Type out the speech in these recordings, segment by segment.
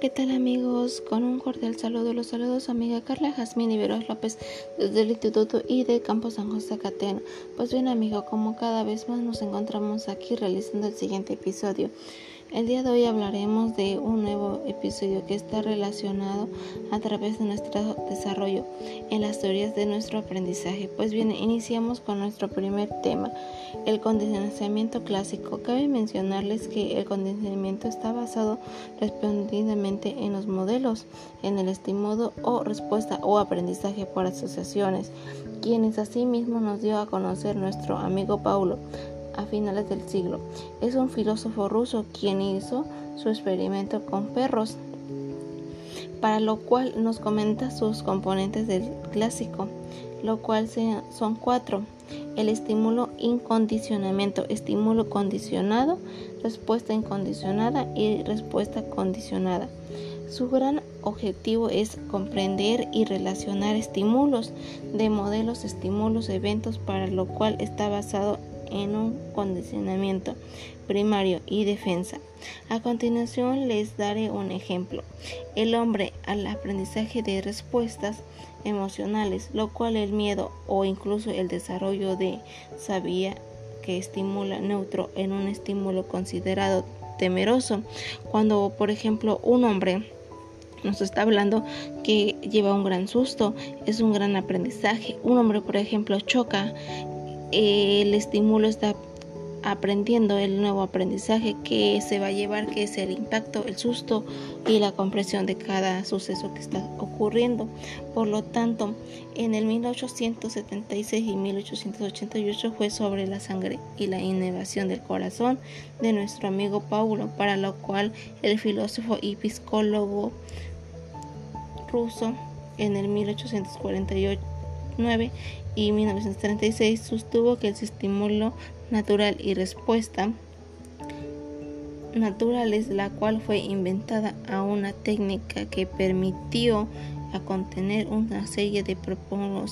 ¿qué tal amigos? Con un cordial saludo, los saludos amiga Carla Jazmín Iberos López desde el Instituto y de Campo San José Catena. Pues bien amigo, como cada vez más nos encontramos aquí realizando el siguiente episodio. El día de hoy hablaremos de un nuevo episodio que está relacionado a través de nuestro desarrollo en las teorías de nuestro aprendizaje. Pues bien, iniciamos con nuestro primer tema, el condicionamiento clásico. Cabe mencionarles que el condicionamiento está basado respondidamente en los modelos, en el estímulo o respuesta o aprendizaje por asociaciones, quienes asimismo nos dio a conocer nuestro amigo Paulo a finales del siglo. Es un filósofo ruso quien hizo su experimento con perros, para lo cual nos comenta sus componentes del clásico, lo cual son cuatro. El estímulo incondicionamiento, estímulo condicionado, respuesta incondicionada y respuesta condicionada. Su gran objetivo es comprender y relacionar estímulos de modelos, estímulos, eventos, para lo cual está basado en un condicionamiento primario y defensa. A continuación les daré un ejemplo. El hombre al aprendizaje de respuestas emocionales, lo cual el miedo o incluso el desarrollo de sabía que estimula neutro en un estímulo considerado temeroso. Cuando, por ejemplo, un hombre nos está hablando que lleva un gran susto, es un gran aprendizaje. Un hombre, por ejemplo, choca el estímulo está aprendiendo el nuevo aprendizaje que se va a llevar, que es el impacto, el susto y la comprensión de cada suceso que está ocurriendo. Por lo tanto, en el 1876 y 1888 fue sobre la sangre y la innovación del corazón de nuestro amigo Paulo, para lo cual el filósofo y psicólogo ruso en el 1848 y 1936 sostuvo que el estímulo natural y respuesta natural es la cual fue inventada a una técnica que permitió a contener una serie de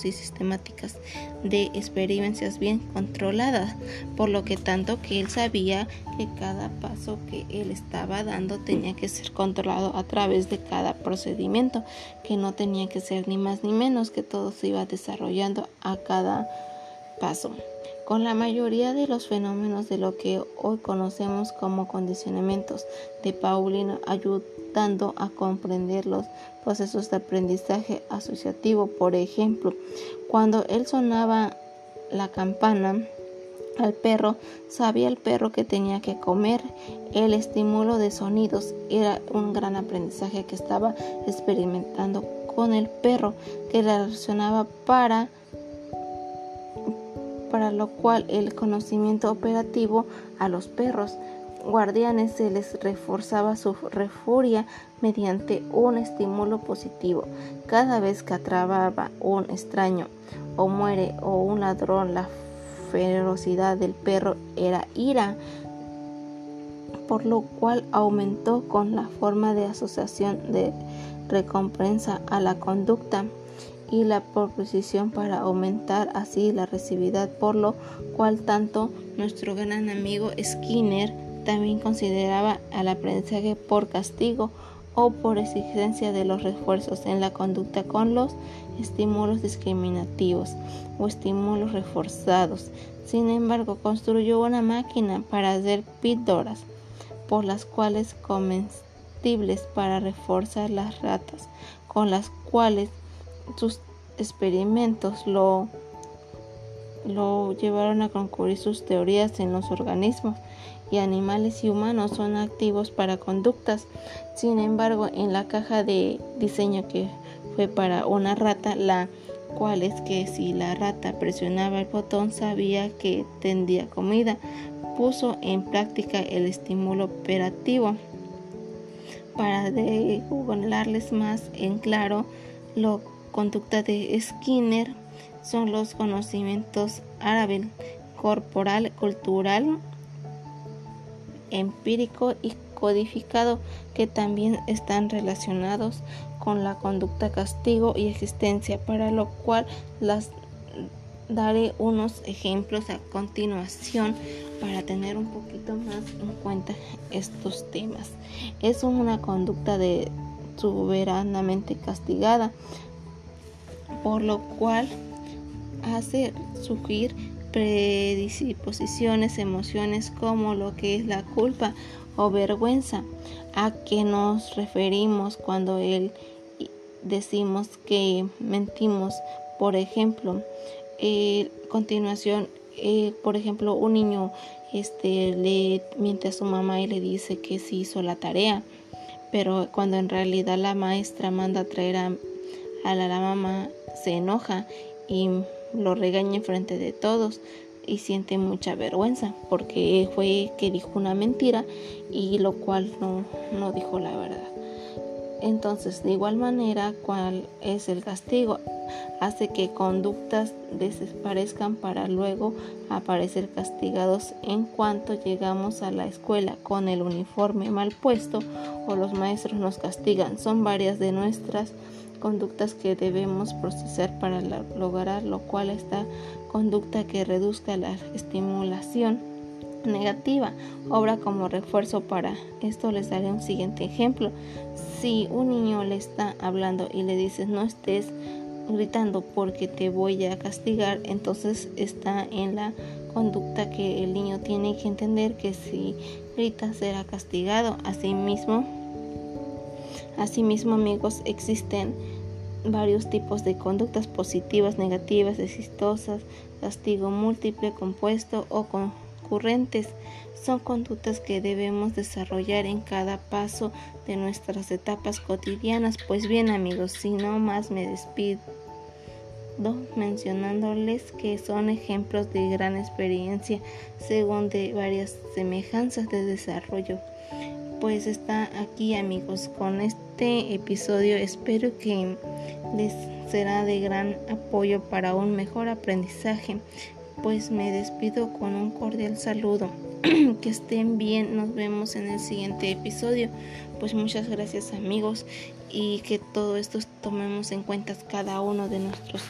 y sistemáticas de experiencias bien controladas, por lo que tanto que él sabía que cada paso que él estaba dando tenía que ser controlado a través de cada procedimiento, que no tenía que ser ni más ni menos, que todo se iba desarrollando a cada paso. Con la mayoría de los fenómenos de lo que hoy conocemos como condicionamientos de Paulino ayudando a comprender los procesos de aprendizaje asociativo. Por ejemplo, cuando él sonaba la campana, al perro, sabía el perro que tenía que comer. El estímulo de sonidos era un gran aprendizaje que estaba experimentando con el perro, que relacionaba para para lo cual el conocimiento operativo a los perros guardianes se les reforzaba su refuria mediante un estímulo positivo. Cada vez que atrapaba un extraño o muere o un ladrón, la ferocidad del perro era ira, por lo cual aumentó con la forma de asociación de recompensa a la conducta y la proposición para aumentar así la recibividad, por lo cual tanto nuestro gran amigo Skinner también consideraba al aprendizaje por castigo o por exigencia de los refuerzos en la conducta con los estímulos discriminativos o estímulos reforzados. Sin embargo, construyó una máquina para hacer píldoras por las cuales comestibles para reforzar las ratas, con las cuales sus experimentos lo, lo llevaron a concurrir sus teorías en los organismos y animales y humanos son activos para conductas. Sin embargo, en la caja de diseño que fue para una rata, la cual es que si la rata presionaba el botón sabía que tendría comida, puso en práctica el estímulo operativo para darles más en claro lo conducta de Skinner son los conocimientos árabe, corporal, cultural, empírico y codificado que también están relacionados con la conducta castigo y existencia para lo cual las daré unos ejemplos a continuación para tener un poquito más en cuenta estos temas. Es una conducta de soberanamente castigada, por lo cual hace surgir predisposiciones, emociones como lo que es la culpa o vergüenza, a que nos referimos cuando él decimos que mentimos. Por ejemplo, eh, continuación, por ejemplo, un niño este, le miente a su mamá y le dice que sí hizo la tarea, pero cuando en realidad la maestra manda traer a, a la, mamá, se enoja y lo regaña en frente de todos y siente mucha vergüenza porque fue que dijo una mentira y lo cual no, no dijo la verdad. Entonces, de igual manera, ¿cuál es el castigo? Hace que conductas desaparezcan para luego aparecer castigados en cuanto llegamos a la escuela con el uniforme mal puesto o los maestros nos castigan. Son varias de nuestras conductas que debemos procesar para lograr lo cual esta conducta que reduzca la estimulación negativa. Obra como refuerzo para esto les daré un siguiente ejemplo. Si un niño le está hablando y le dices no estés gritando porque te voy a castigar entonces está en la conducta que el niño tiene que entender que si grita será castigado. Asimismo Asimismo, amigos, existen varios tipos de conductas positivas, negativas, exitosas, castigo múltiple, compuesto o concurrentes. Son conductas que debemos desarrollar en cada paso de nuestras etapas cotidianas. Pues bien, amigos, si no más me despido mencionándoles que son ejemplos de gran experiencia según de varias semejanzas de desarrollo pues está aquí amigos con este episodio espero que les será de gran apoyo para un mejor aprendizaje. Pues me despido con un cordial saludo. Que estén bien. Nos vemos en el siguiente episodio. Pues muchas gracias amigos y que todo esto tomemos en cuenta cada uno de nuestros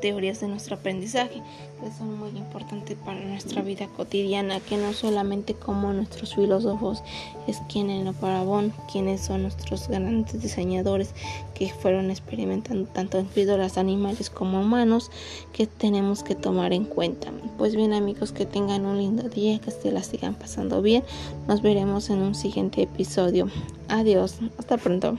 teorías de nuestro aprendizaje, que son muy importantes para nuestra vida cotidiana, que no solamente como nuestros filósofos es quienes lo parabón, quienes son nuestros grandes diseñadores que fueron experimentando tanto en fibras animales como humanos, que tenemos que tomar en cuenta. Pues bien amigos, que tengan un lindo día, que se la sigan pasando bien. Nos veremos en un siguiente episodio. Adiós, hasta pronto.